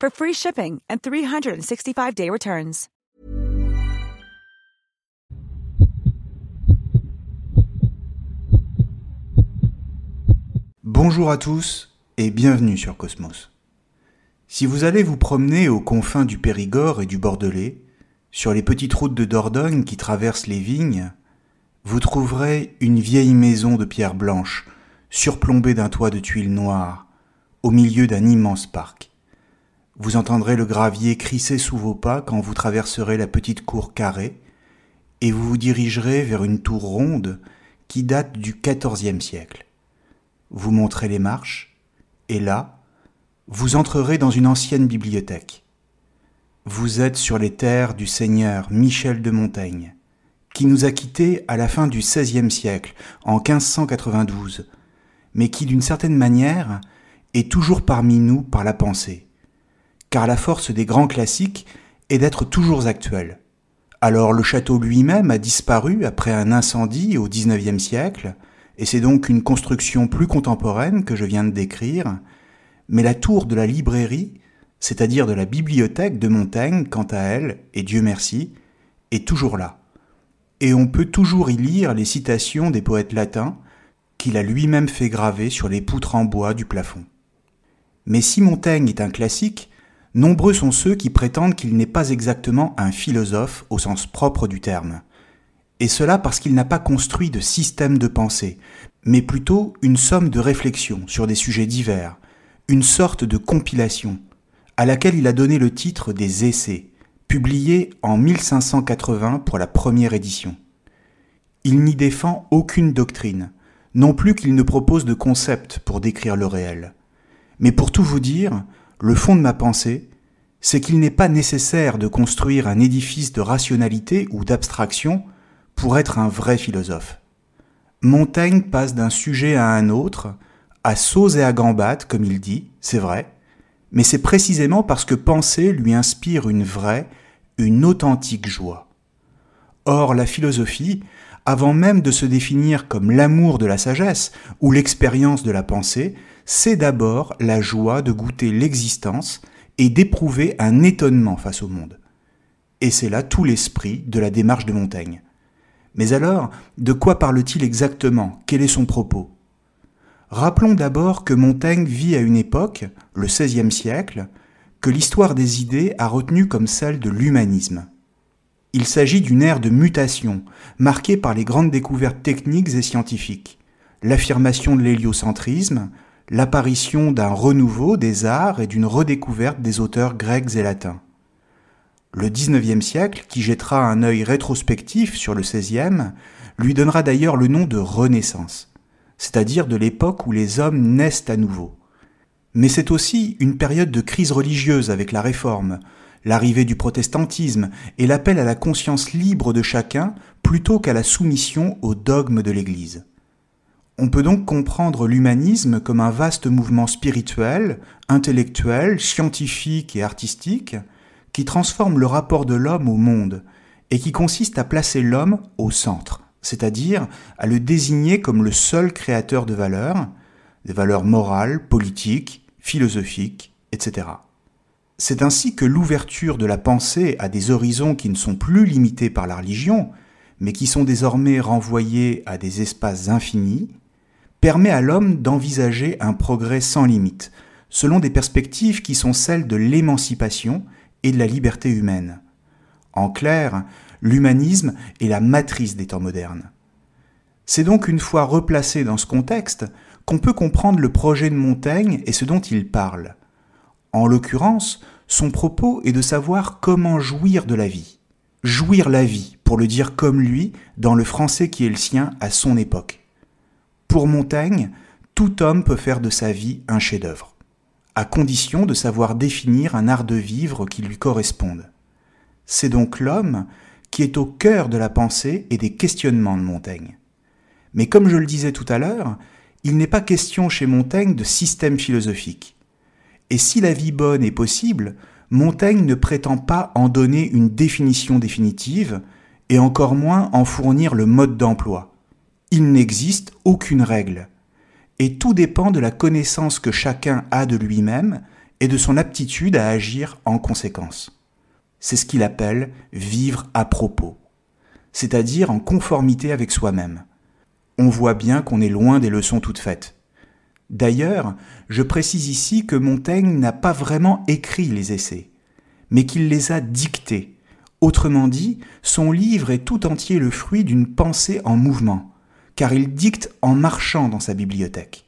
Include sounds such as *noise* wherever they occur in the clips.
for free shipping and 365-day returns. Bonjour à tous et bienvenue sur Cosmos. Si vous allez vous promener aux confins du Périgord et du Bordelais, sur les petites routes de Dordogne qui traversent les vignes, vous trouverez une vieille maison de pierre blanche, surplombée d'un toit de tuiles noires, au milieu d'un immense parc. Vous entendrez le gravier crisser sous vos pas quand vous traverserez la petite cour carrée, et vous vous dirigerez vers une tour ronde qui date du XIVe siècle. Vous monterez les marches, et là, vous entrerez dans une ancienne bibliothèque. Vous êtes sur les terres du seigneur Michel de Montaigne, qui nous a quittés à la fin du XVIe siècle, en 1592, mais qui d'une certaine manière est toujours parmi nous par la pensée. Car la force des grands classiques est d'être toujours actuels. Alors le château lui-même a disparu après un incendie au XIXe siècle, et c'est donc une construction plus contemporaine que je viens de décrire, mais la tour de la librairie, c'est-à-dire de la bibliothèque de Montaigne, quant à elle, et Dieu merci, est toujours là et on peut toujours y lire les citations des poètes latins qu'il a lui-même fait graver sur les poutres en bois du plafond. Mais si Montaigne est un classique, nombreux sont ceux qui prétendent qu'il n'est pas exactement un philosophe au sens propre du terme. Et cela parce qu'il n'a pas construit de système de pensée, mais plutôt une somme de réflexions sur des sujets divers, une sorte de compilation, à laquelle il a donné le titre des Essais, publié en 1580 pour la première édition. Il n'y défend aucune doctrine, non plus qu'il ne propose de concept pour décrire le réel. Mais pour tout vous dire, le fond de ma pensée, c'est qu'il n'est pas nécessaire de construire un édifice de rationalité ou d'abstraction pour être un vrai philosophe. Montaigne passe d'un sujet à un autre, à sauts et à gambades, comme il dit, c'est vrai, mais c'est précisément parce que penser lui inspire une vraie une authentique joie. Or, la philosophie, avant même de se définir comme l'amour de la sagesse ou l'expérience de la pensée, c'est d'abord la joie de goûter l'existence et d'éprouver un étonnement face au monde. Et c'est là tout l'esprit de la démarche de Montaigne. Mais alors, de quoi parle-t-il exactement? Quel est son propos? Rappelons d'abord que Montaigne vit à une époque, le XVIe siècle, que l'histoire des idées a retenu comme celle de l'humanisme. Il s'agit d'une ère de mutation, marquée par les grandes découvertes techniques et scientifiques, l'affirmation de l'héliocentrisme, l'apparition d'un renouveau des arts et d'une redécouverte des auteurs grecs et latins. Le XIXe siècle, qui jettera un œil rétrospectif sur le XVIe, lui donnera d'ailleurs le nom de Renaissance, c'est-à-dire de l'époque où les hommes naissent à nouveau. Mais c'est aussi une période de crise religieuse avec la réforme, l'arrivée du protestantisme et l'appel à la conscience libre de chacun plutôt qu'à la soumission aux dogmes de l'Église. On peut donc comprendre l'humanisme comme un vaste mouvement spirituel, intellectuel, scientifique et artistique qui transforme le rapport de l'homme au monde et qui consiste à placer l'homme au centre, c'est-à-dire à le désigner comme le seul créateur de valeurs, des valeurs morales, politiques, philosophiques, etc. C'est ainsi que l'ouverture de la pensée à des horizons qui ne sont plus limités par la religion, mais qui sont désormais renvoyés à des espaces infinis, permet à l'homme d'envisager un progrès sans limite, selon des perspectives qui sont celles de l'émancipation et de la liberté humaine. En clair, l'humanisme est la matrice des temps modernes. C'est donc une fois replacé dans ce contexte qu'on peut comprendre le projet de Montaigne et ce dont il parle. En l'occurrence, son propos est de savoir comment jouir de la vie. Jouir la vie, pour le dire comme lui, dans le français qui est le sien à son époque. Pour Montaigne, tout homme peut faire de sa vie un chef-d'œuvre, à condition de savoir définir un art de vivre qui lui corresponde. C'est donc l'homme qui est au cœur de la pensée et des questionnements de Montaigne. Mais comme je le disais tout à l'heure, il n'est pas question chez Montaigne de système philosophique. Et si la vie bonne est possible, Montaigne ne prétend pas en donner une définition définitive, et encore moins en fournir le mode d'emploi. Il n'existe aucune règle, et tout dépend de la connaissance que chacun a de lui-même et de son aptitude à agir en conséquence. C'est ce qu'il appelle vivre à propos, c'est-à-dire en conformité avec soi-même on voit bien qu'on est loin des leçons toutes faites. D'ailleurs, je précise ici que Montaigne n'a pas vraiment écrit les essais, mais qu'il les a dictés. Autrement dit, son livre est tout entier le fruit d'une pensée en mouvement, car il dicte en marchant dans sa bibliothèque,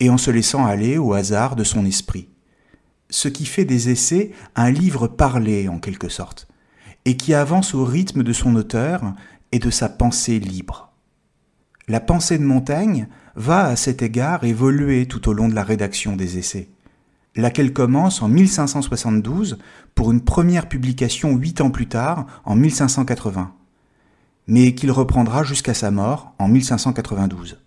et en se laissant aller au hasard de son esprit. Ce qui fait des essais un livre parlé en quelque sorte, et qui avance au rythme de son auteur et de sa pensée libre. La pensée de Montaigne va à cet égard évoluer tout au long de la rédaction des essais, laquelle commence en 1572 pour une première publication huit ans plus tard, en 1580, mais qu'il reprendra jusqu'à sa mort en 1592.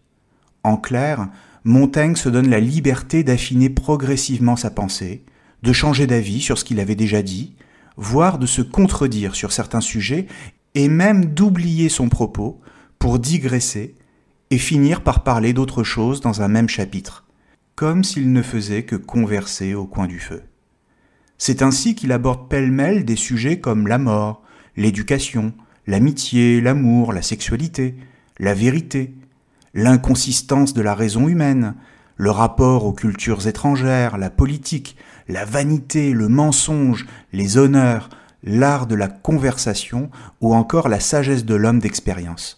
En clair, Montaigne se donne la liberté d'affiner progressivement sa pensée, de changer d'avis sur ce qu'il avait déjà dit, voire de se contredire sur certains sujets, et même d'oublier son propos pour digresser et finir par parler d'autre chose dans un même chapitre, comme s'il ne faisait que converser au coin du feu. C'est ainsi qu'il aborde pêle-mêle des sujets comme la mort, l'éducation, l'amitié, l'amour, la sexualité, la vérité, l'inconsistance de la raison humaine, le rapport aux cultures étrangères, la politique, la vanité, le mensonge, les honneurs, l'art de la conversation ou encore la sagesse de l'homme d'expérience.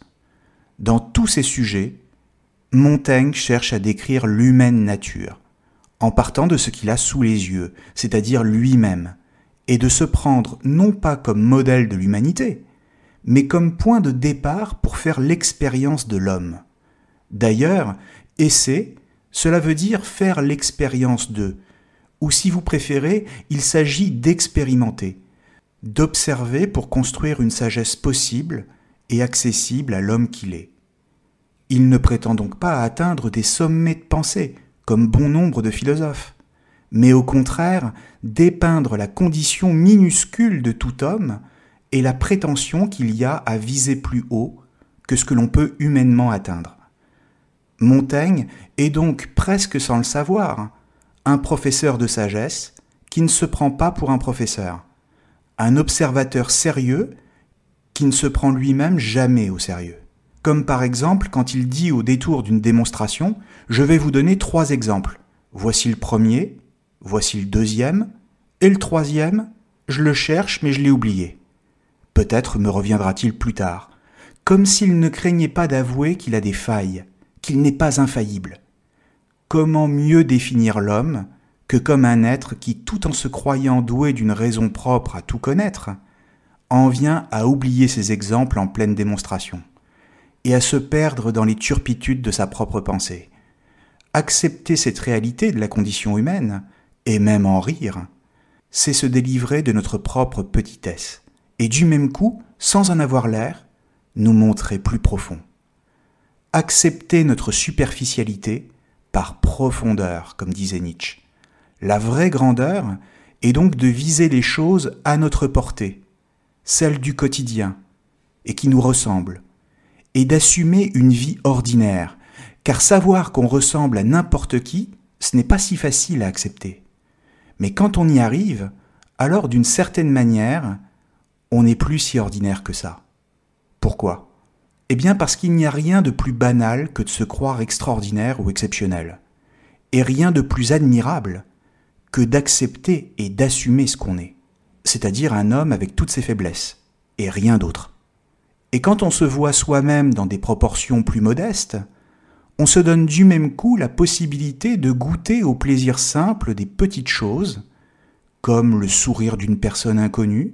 Dans tous ces sujets, Montaigne cherche à décrire l'humaine nature, en partant de ce qu'il a sous les yeux, c'est-à-dire lui-même, et de se prendre non pas comme modèle de l'humanité, mais comme point de départ pour faire l'expérience de l'homme. D'ailleurs, essai, cela veut dire faire l'expérience de, ou si vous préférez, il s'agit d'expérimenter, d'observer pour construire une sagesse possible, et accessible à l'homme qu'il est. Il ne prétend donc pas atteindre des sommets de pensée, comme bon nombre de philosophes, mais au contraire dépeindre la condition minuscule de tout homme et la prétention qu'il y a à viser plus haut que ce que l'on peut humainement atteindre. Montaigne est donc presque sans le savoir un professeur de sagesse qui ne se prend pas pour un professeur, un observateur sérieux qui ne se prend lui-même jamais au sérieux. Comme par exemple quand il dit au détour d'une démonstration, je vais vous donner trois exemples. Voici le premier, voici le deuxième, et le troisième, je le cherche mais je l'ai oublié. Peut-être me reviendra-t-il plus tard, comme s'il ne craignait pas d'avouer qu'il a des failles, qu'il n'est pas infaillible. Comment mieux définir l'homme que comme un être qui, tout en se croyant doué d'une raison propre à tout connaître, en vient à oublier ces exemples en pleine démonstration, et à se perdre dans les turpitudes de sa propre pensée. Accepter cette réalité de la condition humaine, et même en rire, c'est se délivrer de notre propre petitesse, et du même coup, sans en avoir l'air, nous montrer plus profond. Accepter notre superficialité par profondeur, comme disait Nietzsche. La vraie grandeur est donc de viser les choses à notre portée, celle du quotidien, et qui nous ressemble, et d'assumer une vie ordinaire, car savoir qu'on ressemble à n'importe qui, ce n'est pas si facile à accepter. Mais quand on y arrive, alors d'une certaine manière, on n'est plus si ordinaire que ça. Pourquoi? Eh bien parce qu'il n'y a rien de plus banal que de se croire extraordinaire ou exceptionnel, et rien de plus admirable que d'accepter et d'assumer ce qu'on est. c'est-à-dire un homme avec toutes ses faiblesses, et rien d'autre. Et quand on se voit soi-même dans des proportions plus modestes, on se donne du même coup la possibilité de goûter au plaisir simple des petites choses, comme le sourire d'une personne inconnue,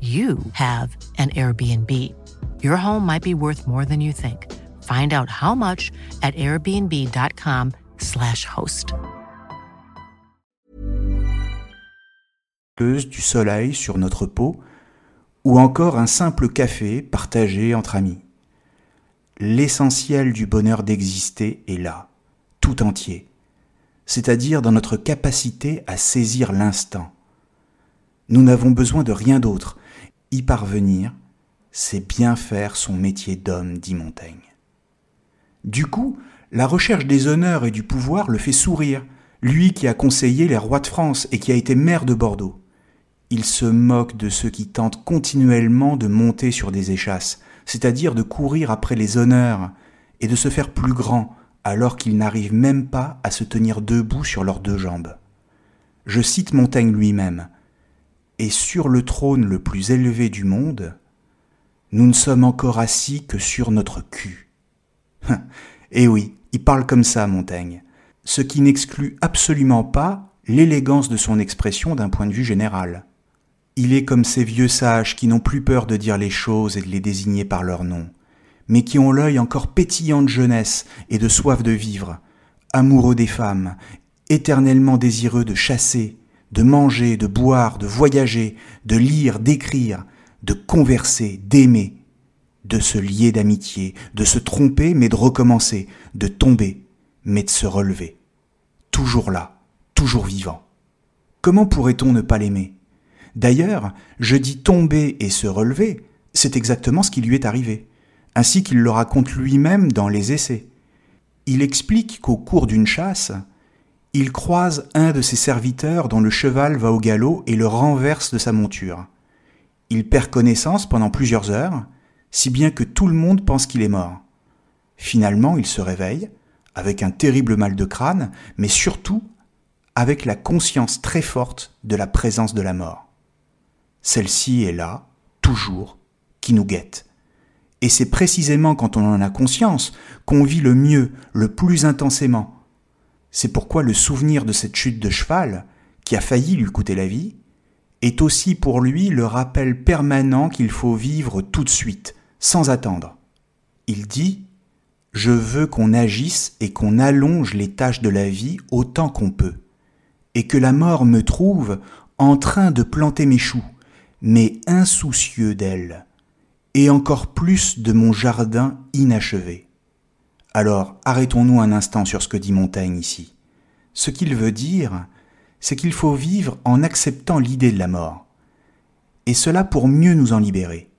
you have an Airbnb. Your home might be worth more than you think. Find out how much at airbnb.com/slash host. du soleil sur notre peau, ou encore un simple café partagé entre amis. L'essentiel du bonheur d'exister est là, tout entier, c'est-à-dire dans notre capacité à saisir l'instant. Nous n'avons besoin de rien d'autre, y parvenir, c'est bien faire son métier d'homme, dit Montaigne. Du coup, la recherche des honneurs et du pouvoir le fait sourire, lui qui a conseillé les rois de France et qui a été maire de Bordeaux. Il se moque de ceux qui tentent continuellement de monter sur des échasses, c'est-à-dire de courir après les honneurs et de se faire plus grand alors qu'ils n'arrivent même pas à se tenir debout sur leurs deux jambes. Je cite Montaigne lui-même et sur le trône le plus élevé du monde, nous ne sommes encore assis que sur notre cul. *laughs* Eh oui, il parle comme ça, Montaigne, ce qui n'exclut absolument pas l'élégance de son expression d'un point de vue général. Il est comme ces vieux sages qui n'ont plus peur de dire les choses et de les désigner par leur nom, mais qui ont l'œil encore pétillant de jeunesse et de soif de vivre, amoureux des femmes, éternellement désireux de chasser, de manger, de boire, de voyager, de lire, d'écrire, de converser, d'aimer, de se lier d'amitié, de se tromper mais de recommencer, de tomber mais de se relever. Toujours là, toujours vivant. Comment pourrait-on ne pas l'aimer? D'ailleurs, je dis tomber et se relever, c'est exactement ce qui lui est arrivé, ainsi qu'il le raconte lui-même dans les essais. Il explique qu'au cours d'une chasse, il croise un de ses serviteurs dont le cheval va au galop et le renverse de sa monture. Il perd connaissance pendant plusieurs heures, si bien que tout le monde pense qu'il est mort. Finalement, il se réveille, avec un terrible mal de crâne, mais surtout avec la conscience très forte de la présence de la mort. Celle-ci est là, toujours, qui nous guette. Et c'est précisément quand on en a conscience qu'on vit le mieux, le plus intensément, c'est pourquoi le souvenir de cette chute de cheval, qui a failli lui coûter la vie, est aussi pour lui le rappel permanent qu'il faut vivre tout de suite, sans attendre. Il dit Je veux qu'on agisse et qu'on allonge les tâches de la vie autant qu'on peut, et que la mort me trouve en train de planter mes choux, mais insoucieux d'elle, et encore plus de mon jardin inachevé. Alors arrêtons-nous un instant sur ce que dit Montaigne ici. Ce qu'il veut dire, c'est qu'il faut vivre en acceptant l'idée de la mort, et cela pour mieux nous en libérer.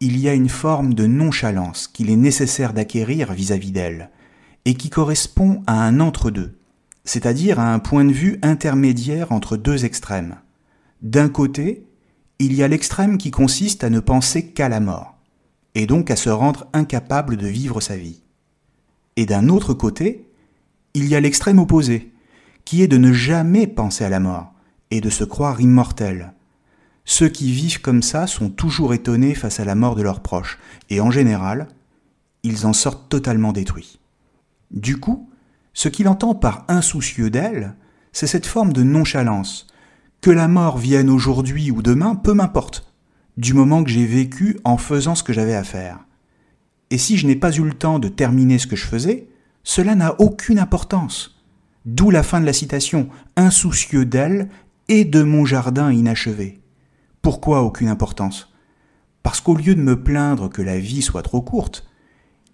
Il y a une forme de nonchalance qu'il est nécessaire d'acquérir vis-à-vis d'elle, et qui correspond à un entre-deux, c'est-à-dire à un point de vue intermédiaire entre deux extrêmes. D'un côté, il y a l'extrême qui consiste à ne penser qu'à la mort, et donc à se rendre incapable de vivre sa vie. Et d'un autre côté, il y a l'extrême opposé, qui est de ne jamais penser à la mort, et de se croire immortel. Ceux qui vivent comme ça sont toujours étonnés face à la mort de leurs proches, et en général, ils en sortent totalement détruits. Du coup, ce qu'il entend par insoucieux d'elle, c'est cette forme de nonchalance. Que la mort vienne aujourd'hui ou demain, peu m'importe, du moment que j'ai vécu en faisant ce que j'avais à faire. Et si je n'ai pas eu le temps de terminer ce que je faisais, cela n'a aucune importance. D'où la fin de la citation, insoucieux d'elle et de mon jardin inachevé. Pourquoi aucune importance? Parce qu'au lieu de me plaindre que la vie soit trop courte,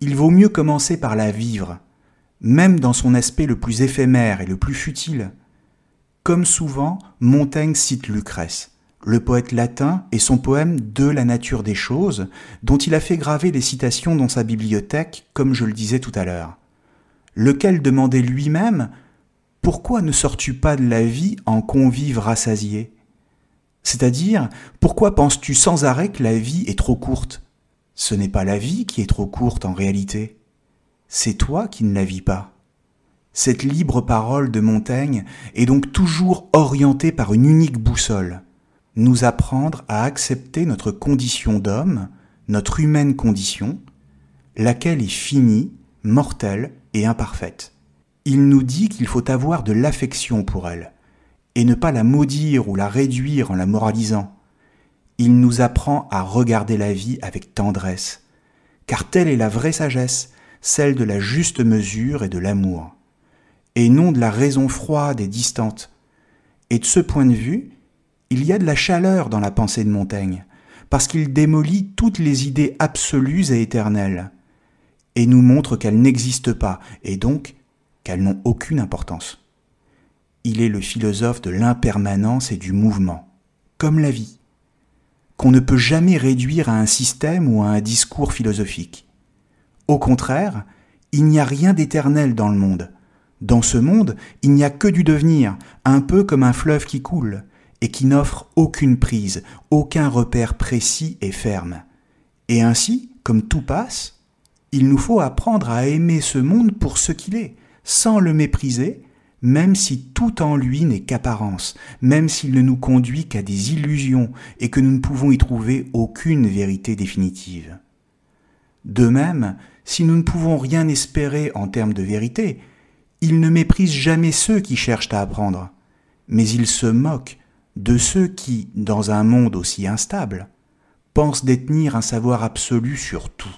il vaut mieux commencer par la vivre, même dans son aspect le plus éphémère et le plus futile. Comme souvent, Montaigne cite Lucrèce, le poète latin, et son poème De la nature des choses, dont il a fait graver des citations dans sa bibliothèque, comme je le disais tout à l'heure, lequel demandait lui-même Pourquoi ne sors-tu pas de la vie en convive rassasié C'est-à-dire, pourquoi penses-tu sans arrêt que la vie est trop courte? Ce n'est pas la vie qui est trop courte en réalité. C'est toi qui ne la vis pas. Cette libre parole de Montaigne est donc toujours orientée par une unique boussole, nous apprendre à accepter notre condition d'homme, notre humaine condition, laquelle est finie, mortelle et imparfaite. Il nous dit qu'il faut avoir de l'affection pour elle, et ne pas la maudire ou la réduire en la moralisant. Il nous apprend à regarder la vie avec tendresse, car telle est la vraie sagesse, celle de la juste mesure et de l'amour, et non de la raison froide et distante. Et de ce point de vue, il y a de la chaleur dans la pensée de Montaigne, parce qu'il démolit toutes les idées absolues et éternelles, et nous montre qu'elles n'existent pas, et donc qu'elles n'ont aucune importance. Il est le philosophe de l'impermanence et du mouvement, comme la vie, qu'on ne peut jamais réduire à un système ou à un discours philosophique. Au contraire, il n'y a rien d'éternel dans le monde. Dans ce monde, il n'y a que du devenir, un peu comme un fleuve qui coule, et qui n'offre aucune prise, aucun repère précis et ferme. Et ainsi, comme tout passe, il nous faut apprendre à aimer ce monde pour ce qu'il est, sans le mépriser, même si tout en lui n'est qu'apparence, même s'il ne nous conduit qu'à des illusions et que nous ne pouvons y trouver aucune vérité définitive. De même, si nous ne pouvons rien espérer en termes de vérité, il ne méprise jamais ceux qui cherchent à apprendre, mais il se moque de ceux qui, dans un monde aussi instable, pensent détenir un savoir absolu sur tout.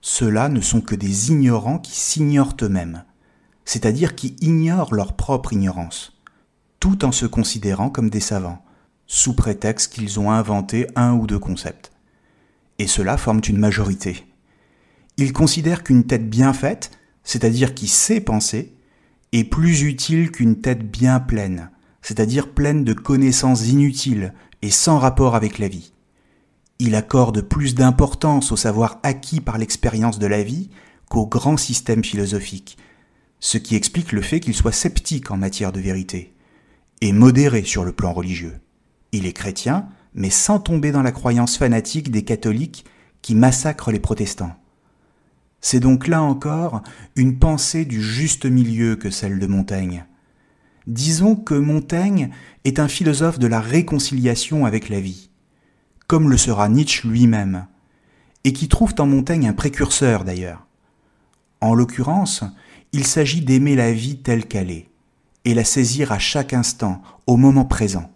Ceux-là ne sont que des ignorants qui s'ignorent eux-mêmes, c'est-à-dire qui ignorent leur propre ignorance, tout en se considérant comme des savants, sous prétexte qu'ils ont inventé un ou deux concepts. Et ceux-là forment une majorité. Il considère qu'une tête bien faite, c'est-à-dire qui sait penser, est plus utile qu'une tête bien pleine, c'est-à-dire pleine de connaissances inutiles et sans rapport avec la vie. Il accorde plus d'importance au savoir acquis par l'expérience de la vie qu'au grand système philosophique, ce qui explique le fait qu'il soit sceptique en matière de vérité, et modéré sur le plan religieux. Il est chrétien, mais sans tomber dans la croyance fanatique des catholiques qui massacrent les protestants. C'est donc là encore une pensée du juste milieu que celle de Montaigne. Disons que Montaigne est un philosophe de la réconciliation avec la vie, comme le sera Nietzsche lui-même, et qui trouve en Montaigne un précurseur d'ailleurs. En l'occurrence, il s'agit d'aimer la vie telle qu'elle est, et la saisir à chaque instant, au moment présent.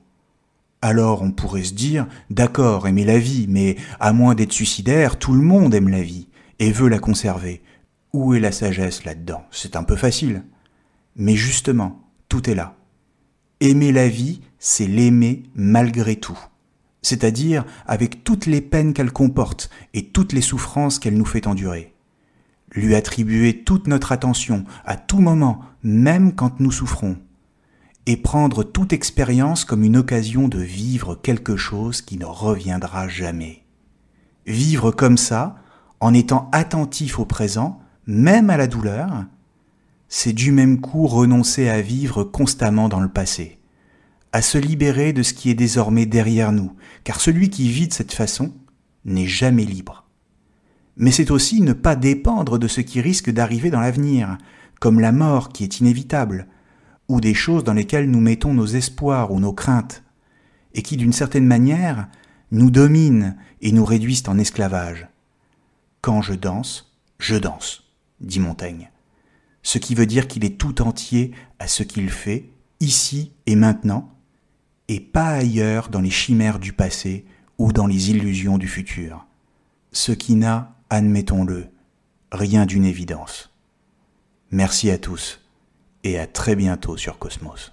Alors on pourrait se dire, d'accord, aimer la vie, mais à moins d'être suicidaire, tout le monde aime la vie et veut la conserver. Où est la sagesse là-dedans? C'est un peu facile. Mais justement, tout est là. Aimer la vie, c'est l'aimer malgré tout. c'est-à-dire avec toutes les peines qu'elle comporte et toutes les souffrances qu'elle nous fait endurer. Lui attribuer toute notre attention à tout moment, même quand nous souffrons, et prendre toute expérience comme une occasion de vivre quelque chose qui ne reviendra jamais. Vivre comme ça, en étant attentif au présent, même à la douleur, c'est du même coup renoncer à vivre constamment dans le passé, à se libérer de ce qui est désormais derrière nous, car celui qui vit de cette façon n'est jamais libre. Mais c'est aussi ne pas dépendre de ce qui risque d'arriver dans l'avenir, comme la mort qui est inévitable, ou des choses dans lesquelles nous mettons nos espoirs ou nos craintes, et qui d'une certaine manière nous dominent et nous réduisent en esclavage. Quand je danse, je danse, dit Montaigne. Ce qui veut dire qu'il est tout entier à ce qu'il fait, ici et maintenant, et pas ailleurs dans les chimères du passé ou dans les illusions du futur. Ce qui n'a, admettons-le, rien d'une évidence. Merci à tous et à très bientôt sur Cosmos.